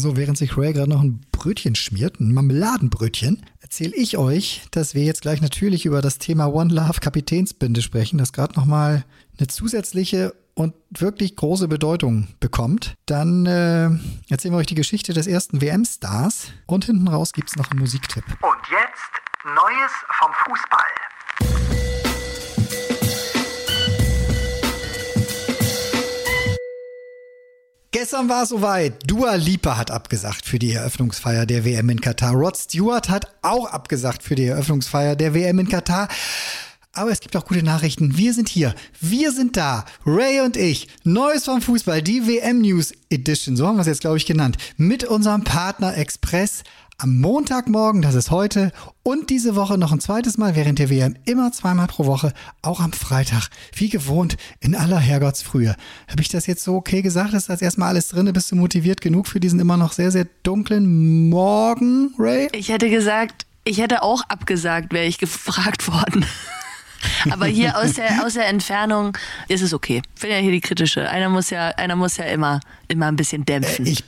So, während sich Ray gerade noch ein Brötchen schmiert, ein Marmeladenbrötchen, erzähle ich euch, dass wir jetzt gleich natürlich über das Thema One Love Kapitänsbinde sprechen, das gerade nochmal eine zusätzliche und wirklich große Bedeutung bekommt. Dann äh, erzählen wir euch die Geschichte des ersten WM-Stars und hinten raus gibt es noch einen Musiktipp. Und jetzt Neues vom Fußball. Gestern war es soweit. Dua Lipa hat abgesagt für die Eröffnungsfeier der WM in Katar. Rod Stewart hat auch abgesagt für die Eröffnungsfeier der WM in Katar. Aber es gibt auch gute Nachrichten. Wir sind hier. Wir sind da. Ray und ich. Neues vom Fußball. Die WM News Edition. So haben wir es jetzt, glaube ich, genannt. Mit unserem Partner Express am Montagmorgen, das ist heute, und diese Woche noch ein zweites Mal während der WM, immer zweimal pro Woche, auch am Freitag, wie gewohnt, in aller Herrgottsfrühe. Habe ich das jetzt so okay gesagt? Ist das erstmal alles drin? Bist du motiviert genug für diesen immer noch sehr, sehr dunklen Morgen, Ray? Ich hätte gesagt, ich hätte auch abgesagt, wäre ich gefragt worden. Aber hier aus der, aus der Entfernung ist es okay. Ich bin ja hier die kritische. Einer muss ja, einer muss ja immer, immer ein bisschen dämpfen. Äh, ich,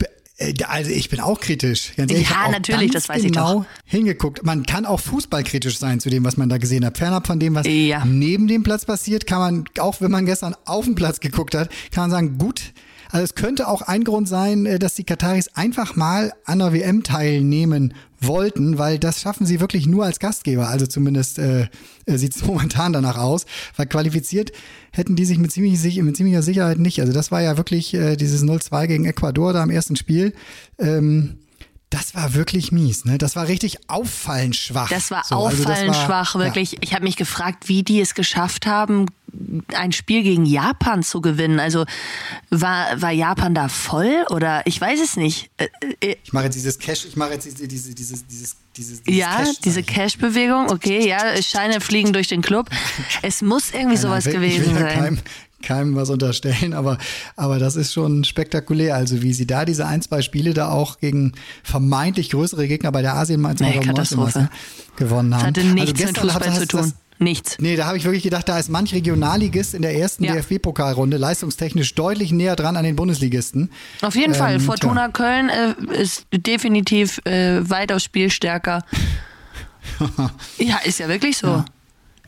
also ich bin auch kritisch. Ganz ehrlich, ja, natürlich, das weiß genau ich doch. Hingeguckt. Man kann auch fußballkritisch sein zu dem, was man da gesehen hat. Fernab von dem, was ja. neben dem Platz passiert, kann man, auch wenn man gestern auf dem Platz geguckt hat, kann man sagen, gut, also es könnte auch ein Grund sein, äh, dass die Kataris einfach mal an der WM teilnehmen wollten, weil das schaffen sie wirklich nur als Gastgeber. Also zumindest äh, äh sieht es momentan danach aus, weil qualifiziert hätten die sich mit, ziemlich, mit ziemlicher Sicherheit nicht. Also das war ja wirklich äh, dieses 0-2 gegen Ecuador da im ersten Spiel. Ähm, das war wirklich mies, ne? Das war richtig auffallend schwach. Das war so, auffallend also das war, schwach, wirklich. Ja. Ich habe mich gefragt, wie die es geschafft haben, ein Spiel gegen Japan zu gewinnen. Also war, war Japan da voll oder ich weiß es nicht. Äh, äh, ich mache jetzt dieses Cash, ich mache jetzt diese, diese, dieses, dieses, dieses, dieses Ja, Cash diese Cash-Bewegung, okay, ja, Scheine fliegen durch den Club. Es muss irgendwie sowas nein, gewesen sein. Keinem, keinem was unterstellen, aber, aber das ist schon spektakulär. Also wie sie da diese ein, zwei Spiele da auch gegen vermeintlich größere Gegner bei der Asien nee, gewonnen haben. Das hatte nichts also mit Fußball zu tun. Das, Nichts. Nee, da habe ich wirklich gedacht, da ist manch Regionalligist in der ersten ja. DFB-Pokalrunde leistungstechnisch deutlich näher dran an den Bundesligisten. Auf jeden ähm, Fall. Fortuna tja. Köln äh, ist definitiv äh, weitaus spielstärker. ja, ist ja wirklich so. Ja.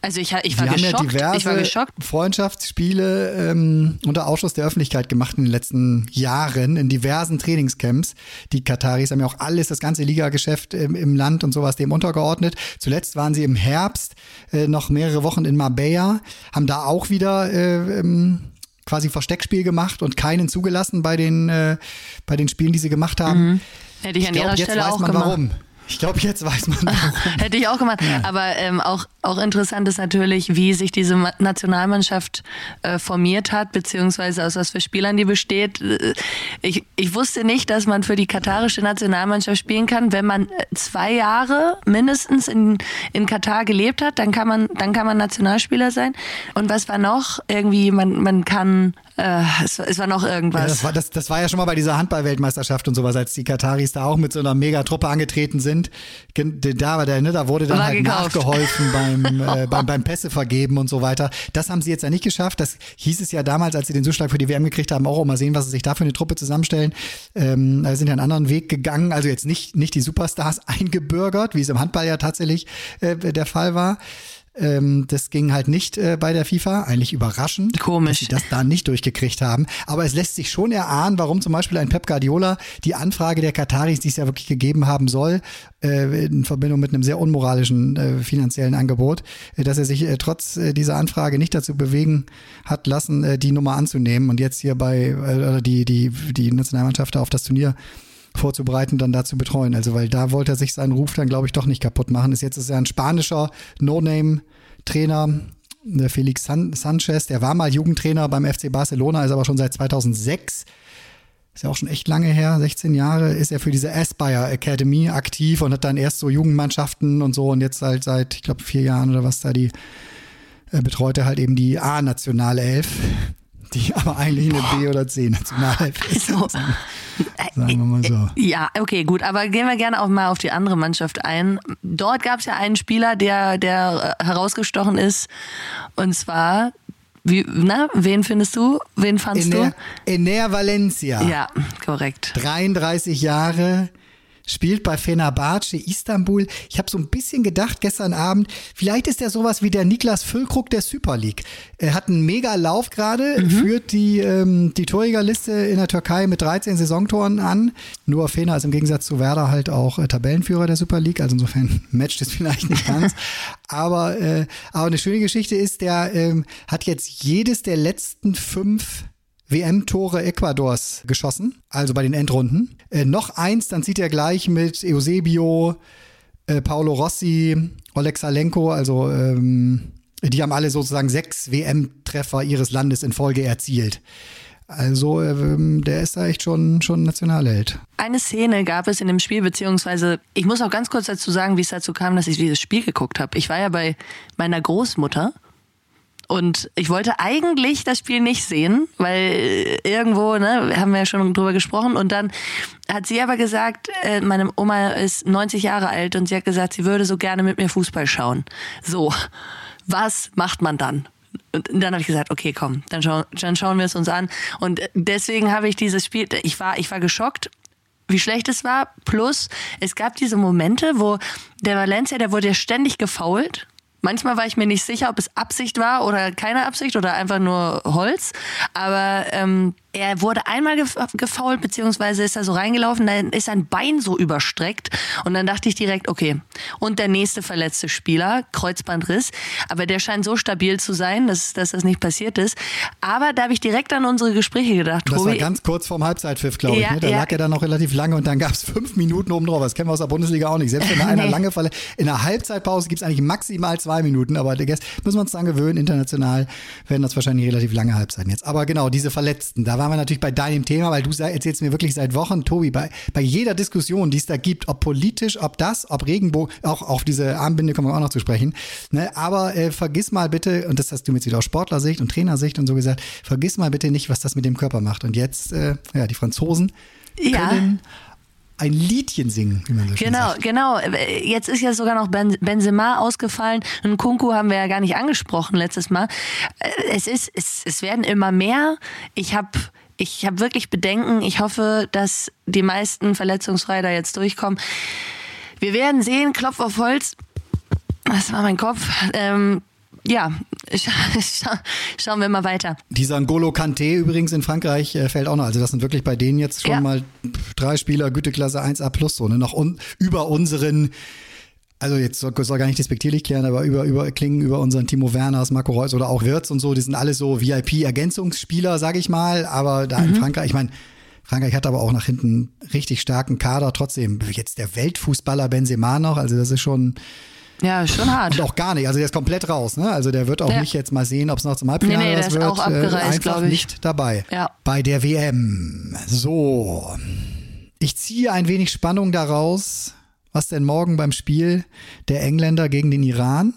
Also ich, ich, war, geschockt. Haben ja diverse ich war geschockt. Freundschaftsspiele ähm, unter Ausschuss der Öffentlichkeit gemacht in den letzten Jahren in diversen Trainingscamps. Die Kataris haben ja auch alles, das ganze Ligageschäft im, im Land und sowas dem untergeordnet. Zuletzt waren sie im Herbst äh, noch mehrere Wochen in Marbella, haben da auch wieder äh, ähm, quasi Versteckspiel gemacht und keinen zugelassen bei den, äh, bei den Spielen, die sie gemacht haben. Mhm. Hätte ich an ich glaub, ihrer Stelle auch gemacht. Warum. Ich glaube, jetzt weiß man. Hätte ich auch gemacht. Ja. Aber ähm, auch, auch interessant ist natürlich, wie sich diese Nationalmannschaft äh, formiert hat, beziehungsweise aus was für Spielern die besteht. Äh, ich, ich wusste nicht, dass man für die katarische Nationalmannschaft spielen kann, wenn man äh, zwei Jahre mindestens in, in Katar gelebt hat, dann kann man, dann kann man Nationalspieler sein. Und was war noch? Irgendwie, man, man kann äh, es, es, war noch irgendwas. Ja, das, war, das, das war ja schon mal bei dieser Handball-Weltmeisterschaft und sowas, als die Kataris da auch mit so einer Megatruppe angetreten sind. Da, war der, ne, da wurde dann war halt gekauft. nachgeholfen beim, äh, beim, beim Pässe vergeben und so weiter. Das haben sie jetzt ja nicht geschafft. Das hieß es ja damals, als sie den Zuschlag für die WM gekriegt haben, auch mal sehen, was sie sich da für eine Truppe zusammenstellen. Ähm, da sind ja einen anderen Weg gegangen. Also jetzt nicht, nicht die Superstars eingebürgert, wie es im Handball ja tatsächlich äh, der Fall war. Ähm, das ging halt nicht äh, bei der FIFA. Eigentlich überraschend, Komisch. dass sie das da nicht durchgekriegt haben. Aber es lässt sich schon erahnen, warum zum Beispiel ein Pep Guardiola die Anfrage der Kataris, die es ja wirklich gegeben haben soll, äh, in Verbindung mit einem sehr unmoralischen äh, finanziellen Angebot, äh, dass er sich äh, trotz äh, dieser Anfrage nicht dazu bewegen hat lassen, die Nummer anzunehmen und jetzt hier bei die die die Nationalmannschaft auf das Turnier vorzubereiten, dann dazu betreuen. Also, weil da wollte er sich seinen Ruf dann, glaube ich, doch nicht kaputt machen. Ist jetzt ist er ein spanischer No-Name-Trainer, der Felix San Sanchez, der war mal Jugendtrainer beim FC Barcelona, ist aber schon seit 2006 ist ja auch schon echt lange her, 16 Jahre, ist er für diese Aspire Academy aktiv und hat dann erst so Jugendmannschaften und so und jetzt halt seit, ich glaube, vier Jahren oder was da die äh, betreut er halt eben die A-Nationalelf die aber eigentlich eine B- oder C-Nationalelf ist. So. Sagen, sagen wir mal so. Ja, okay, gut. Aber gehen wir gerne auch mal auf die andere Mannschaft ein. Dort gab es ja einen Spieler, der, der äh, herausgestochen ist. Und zwar Wie, na, wen findest du? Wen fandst Ener, du? Ener Valencia. Ja, korrekt. 33 Jahre, spielt bei Fenerbahce Istanbul. Ich habe so ein bisschen gedacht gestern Abend, vielleicht ist er sowas wie der Niklas Füllkrug der Super League. Er hat einen mega Lauf gerade, Mhm. führt die, ähm, die Torjägerliste in der Türkei mit 13 Saisontoren an. Nur Fener ist im Gegensatz zu Werder halt auch äh, Tabellenführer der Super League, also insofern matcht es vielleicht nicht ganz. aber, äh, aber eine schöne Geschichte ist, der ähm, hat jetzt jedes der letzten fünf WM-Tore Ecuadors geschossen, also bei den Endrunden. Äh, noch eins, dann zieht er gleich mit Eusebio, äh, Paolo Rossi, Oleg Salenko, also ähm, die haben alle sozusagen sechs WM-Treffer ihres Landes in Folge erzielt. Also ähm, der ist da echt schon, schon Nationalheld. Eine Szene gab es in dem Spiel, beziehungsweise ich muss auch ganz kurz dazu sagen, wie es dazu kam, dass ich dieses Spiel geguckt habe. Ich war ja bei meiner Großmutter und ich wollte eigentlich das Spiel nicht sehen, weil irgendwo, ne, haben wir ja schon drüber gesprochen. Und dann hat sie aber gesagt, äh, meine Oma ist 90 Jahre alt und sie hat gesagt, sie würde so gerne mit mir Fußball schauen. So, was macht man dann? Und dann habe ich gesagt, okay, komm, dann, schau, dann schauen wir es uns an. Und deswegen habe ich dieses Spiel, ich war, ich war geschockt, wie schlecht es war. Plus, es gab diese Momente, wo der Valencia, der wurde ja ständig gefault. Manchmal war ich mir nicht sicher, ob es Absicht war oder keine Absicht oder einfach nur Holz. Aber ähm, er wurde einmal gef gefault, beziehungsweise ist er so reingelaufen, dann ist sein Bein so überstreckt. Und dann dachte ich direkt, okay. Und der nächste verletzte Spieler, Kreuzbandriss. Aber der scheint so stabil zu sein, dass, dass das nicht passiert ist. Aber da habe ich direkt an unsere Gespräche gedacht. Das war Tobi, ganz kurz vorm Halbzeitpfiff, glaube ich. Ja, Ne? Da ja. lag er dann noch relativ lange und dann gab es fünf Minuten oben drauf. Das kennen wir aus der Bundesliga auch nicht. Selbst wenn einer Nee. lange Falle. In der Halbzeitpause gibt es eigentlich maximal zwei Minuten, aber müssen wir uns dran gewöhnen. International werden das wahrscheinlich relativ lange Halbzeiten jetzt. Aber genau, diese Verletzten, da waren wir natürlich bei deinem Thema, weil du erzählst mir wirklich seit Wochen, Tobi, bei, bei jeder Diskussion, die es da gibt, ob politisch, ob das, ob Regenbogen, auch auf diese Armbinde kommen wir auch noch zu sprechen. Ne? Aber äh, vergiss mal bitte, und das hast du mir jetzt wieder aus Sportlersicht und Trainersicht und so gesagt, vergiss mal bitte nicht, was das mit dem Körper macht. Und jetzt, äh, ja, die Franzosen Ja. können ein Liedchen singen, wie man so schön Genau, sagt. genau. Jetzt ist ja sogar noch ben Benzema ausgefallen. Und Kunku haben wir ja gar nicht angesprochen letztes Mal. Äh, Es ist, es, es werden immer mehr. Ich habe ich hab wirklich Bedenken. Ich hoffe, dass die meisten verletzungsfrei da jetzt durchkommen. Wir werden sehen, Klopf auf Holz. Das war mein Kopf. Ähm, ja, scha scha schauen wir mal weiter. Dieser N'Golo Kanté übrigens in Frankreich äh, fällt auch noch. Also das sind wirklich bei denen jetzt schon Ja. mal drei Spieler Güteklasse 1A plus so, ne? Noch un über unseren also jetzt soll, soll gar nicht despektierlich klären, aber über, über klingen über unseren Timo Werners, Marco Reus oder auch Wirtz und so, die sind alle so VIP-Ergänzungsspieler, sage ich mal. Aber da in Frankreich, ich meine, Frankreich hat aber auch nach hinten richtig starken Kader. Trotzdem jetzt der Weltfußballer Benzema noch, also das ist schon Ja, schon hart. und auch gar nicht. Also der ist komplett raus. Ne? Also der wird auch Ja. nicht jetzt mal sehen, ob es noch zum Halbfinale Nee, nee, der ist wird. auch abgereist, äh, einfach glaub ich. nicht dabei. Ja. Bei der WM. So. Ich ziehe ein wenig Spannung daraus. Was denn morgen beim Spiel der Engländer gegen den Iran?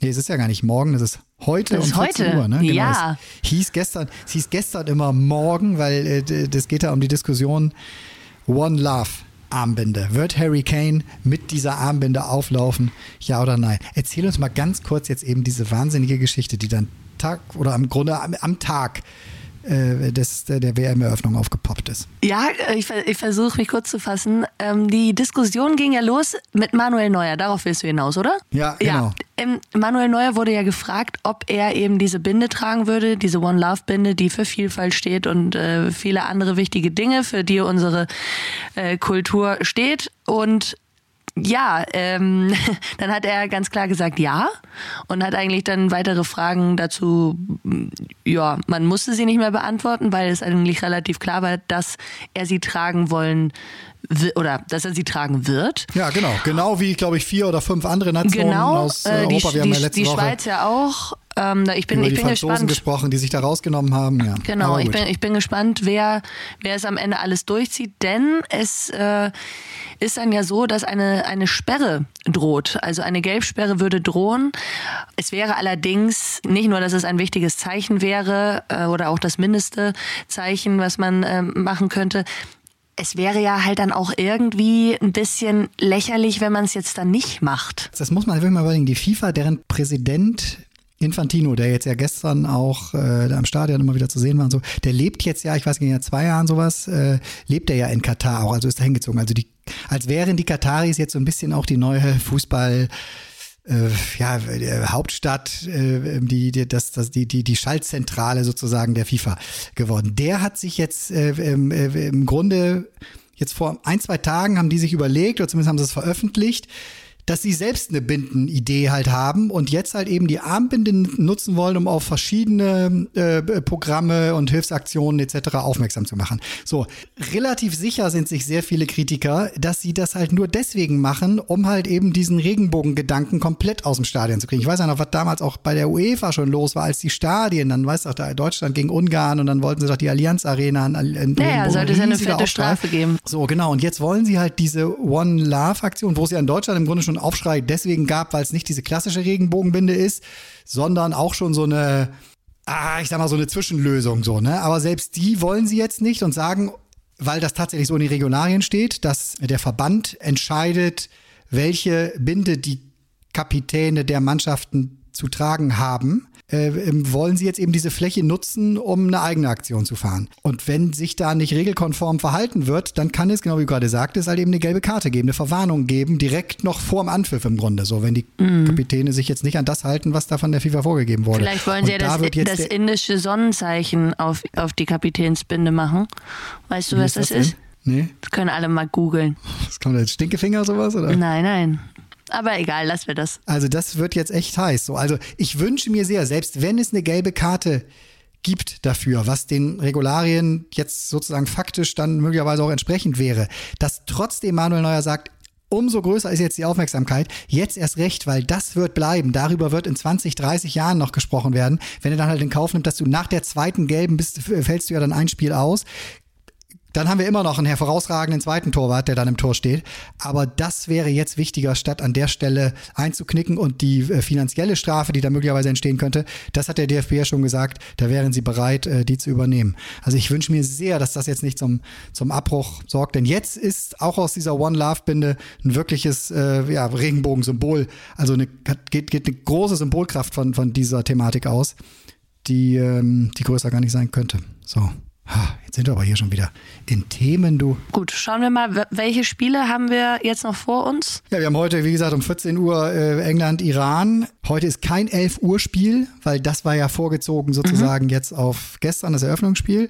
Nee, es ist ja gar nicht morgen, es ist heute Das ist um 14 heute. Uhr. Ne? Genau, Ja. Es hieß gestern, es hieß gestern immer morgen, weil äh, das geht da um die Diskussion One Love. Armbinde. Wird Harry Kane mit dieser Armbinde auflaufen? Ja oder nein? Erzähl uns mal ganz kurz jetzt eben diese wahnsinnige Geschichte, die dann Tag oder am Grunde am, am Tag des, der, WM-Eröffnung aufgepoppt ist. Ja, äh, ich, ich versuche mich kurz zu fassen. Ähm, die Diskussion ging ja los mit Manuel Neuer. Darauf willst du hinaus, oder? Ja, genau. Ja, ähm, Manuel Neuer wurde ja gefragt, ob er eben diese Binde tragen würde, diese One Love Binde, die für Vielfalt steht und äh, viele andere wichtige Dinge, für die unsere äh, Kultur steht. Und ja, ähm, dann hat er ganz klar gesagt ja und hat eigentlich dann weitere Fragen dazu, mm, ja, man musste sie nicht mehr beantworten, weil es eigentlich relativ klar war, dass er sie tragen wollen oder dass er sie tragen wird. Ja, genau. Genau wie, glaube ich, vier oder fünf andere Nationen Genau, aus äh, äh, die, Europa. Wir haben die, ja letzte die Woche Schweiz ja auch. Ähm, ich bin, über ich die bin Franzosen gespannt. gesprochen, die sich da rausgenommen haben. Ja. Genau, ich bin, ich bin gespannt, wer, wer es am Ende alles durchzieht, denn es äh, ist dann ja so, dass eine, eine Sperre droht. Also eine Gelbsperre würde drohen. Es wäre allerdings nicht nur, dass es ein wichtiges Zeichen wäre äh, oder auch das mindeste Zeichen, was man äh, machen könnte. Es wäre ja halt dann auch irgendwie ein bisschen lächerlich, wenn man es jetzt dann nicht macht. Das muss man wirklich mal überlegen. Die FIFA, deren Präsident Infantino, der jetzt ja gestern auch äh, am Stadion immer wieder zu sehen war und so, der lebt jetzt ja, ich weiß nicht, in zwei Jahren sowas, äh, lebt er ja in Katar auch, also ist da hingezogen. Also die, als wären die Kataris jetzt so ein bisschen auch die neue Fußball- äh, ja, äh, Hauptstadt, äh, die, die, das, das, die, die, die Schaltzentrale sozusagen der FIFA geworden. Der hat sich jetzt äh, äh, im Grunde jetzt vor ein, zwei Tagen haben die sich überlegt, oder zumindest haben sie es veröffentlicht, dass sie selbst eine Bindenidee halt haben und jetzt halt eben die Armbinde nutzen wollen, um auf verschiedene äh, Programme und Hilfsaktionen etc. aufmerksam zu machen. So, relativ sicher sind sich sehr viele Kritiker, dass sie das halt nur deswegen machen, um halt eben diesen Regenbogengedanken komplett aus dem Stadion zu kriegen. Ich weiß ja noch, was damals auch bei der UEFA schon los war, als die Stadien, dann weißt du doch, da Deutschland gegen Ungarn und dann wollten sie doch die Allianz Arena an, an Naja, sollte es eine fette Strafe geben. So, genau. Und jetzt wollen sie halt diese One Love Aktion, wo es ja in Deutschland im Grunde schon einen Aufschrei deswegen gab, weil es nicht diese klassische Regenbogenbinde ist, sondern auch schon so eine, ah, ich sag mal, so eine Zwischenlösung, so, ne? Aber selbst die wollen sie jetzt nicht und sagen, weil das tatsächlich so in den Regularien steht, dass der Verband entscheidet, welche Binde die Kapitäne der Mannschaften zu tragen haben äh, ähm, wollen sie jetzt eben diese Fläche nutzen, um eine eigene Aktion zu fahren. Und wenn sich da nicht regelkonform verhalten wird, dann kann es, genau wie du gerade sagtest, halt eben eine gelbe Karte geben, eine Verwarnung geben, direkt noch vor dem Anpfiff im Grunde. So, wenn die mm. Kapitäne sich jetzt nicht an das halten, was da von der FIFA vorgegeben wurde. Vielleicht wollen sie ja da das, das indische Sonnenzeichen auf, auf die Kapitänsbinde machen. Weißt du, was das, das ist? Nee. Das können alle mal googeln. Das kommt jetzt Stinkefinger sowas, oder? Nein, nein. Aber egal, lassen wir das. Also das wird jetzt echt heiß. So, also ich wünsche mir sehr, selbst wenn es eine gelbe Karte gibt dafür, was den Regularien jetzt sozusagen faktisch dann möglicherweise auch entsprechend wäre, dass trotzdem Manuel Neuer sagt, umso größer ist jetzt die Aufmerksamkeit. Jetzt erst recht, weil das wird bleiben. Darüber wird in 20, 30 Jahren noch gesprochen werden. Wenn er dann halt in Kauf nimmt, dass du nach der zweiten gelben bist, fällst du ja dann ein Spiel aus. Dann haben wir immer noch einen hervorragenden zweiten Torwart, der dann im Tor steht. Aber das wäre jetzt wichtiger, statt an der Stelle einzuknicken und die äh, finanzielle Strafe, die da möglicherweise entstehen könnte, das hat der DFB ja schon gesagt, da wären sie bereit, äh, die zu übernehmen. Also ich wünsche mir sehr, dass das jetzt nicht zum, zum Abbruch sorgt, denn jetzt ist auch aus dieser One Love Binde ein wirkliches äh, ja, Regenbogensymbol, also eine, geht, geht eine große Symbolkraft von, von dieser Thematik aus, die, ähm, die größer gar nicht sein könnte. So. Jetzt sind wir aber hier schon wieder in Themen, du. Gut, schauen wir mal, welche Spiele haben wir jetzt noch vor uns? Ja, wir haben heute, wie gesagt, um 14 Uhr äh, England, Iran. Heute ist kein 11 Uhr Spiel, weil das war ja vorgezogen sozusagen mhm. jetzt auf gestern, das Eröffnungsspiel.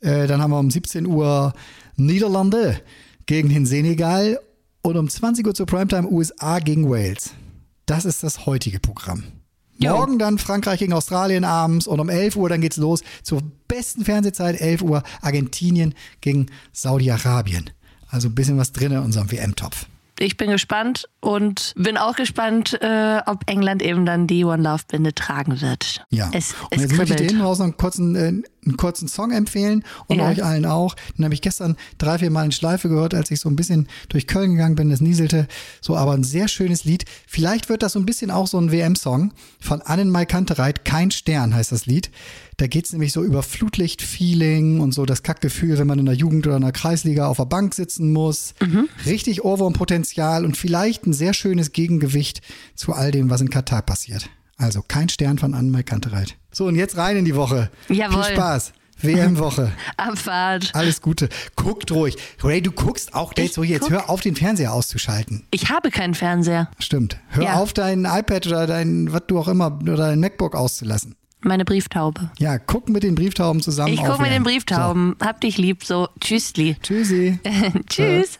Äh, dann haben wir um 17 Uhr Niederlande gegen den Senegal und um 20 Uhr zur Primetime USA gegen Wales. Das ist das heutige Programm. Morgen dann Frankreich gegen Australien abends und um 11 Uhr dann geht's los zur besten Fernsehzeit, 11 Uhr Argentinien gegen Saudi-Arabien. Also ein bisschen was drin in unserem WM-Topf ich bin gespannt und bin auch gespannt, äh, ob England eben dann die One Love Binde tragen wird. Ja. Es, und jetzt möchte ich dir hinten raus noch einen kurzen, äh, einen kurzen Song empfehlen und ja. euch allen auch. Den habe ich gestern drei, vier Mal in Schleife gehört, als ich so ein bisschen durch Köln gegangen bin. Das nieselte so, aber ein sehr schönes Lied. Vielleicht wird das so ein bisschen auch so ein WM-Song von Annenmai Kantereit. Kein Stern heißt das Lied. Da geht es nämlich so über Flutlicht-Feeling und so das Kackgefühl, wenn man in der Jugend oder in der Kreisliga auf der Bank sitzen muss. Mhm. Richtig Ohrwurmpotenzial und vielleicht ein sehr schönes Gegengewicht zu all dem, was in Katar passiert. Also kein Stern von Annemarie Kantereit. So, und jetzt rein in die Woche. Jawohl. Viel Spaß. WM-Woche. Abfahrt. Alles Gute. Guckt ruhig. Ray, du guckst auch Dates ruhig. Jetzt hör auf, den Fernseher auszuschalten. Ich habe keinen Fernseher. Stimmt. Hör ja. auf, dein iPad oder dein, was du auch immer, oder dein MacBook auszulassen. Meine Brieftaube. Ja, guck mit den Brieftauben zusammen. Ich guck mit den Brieftauben. So. Hab dich lieb, so. Tschüssli. Tschüssi. Tschüss.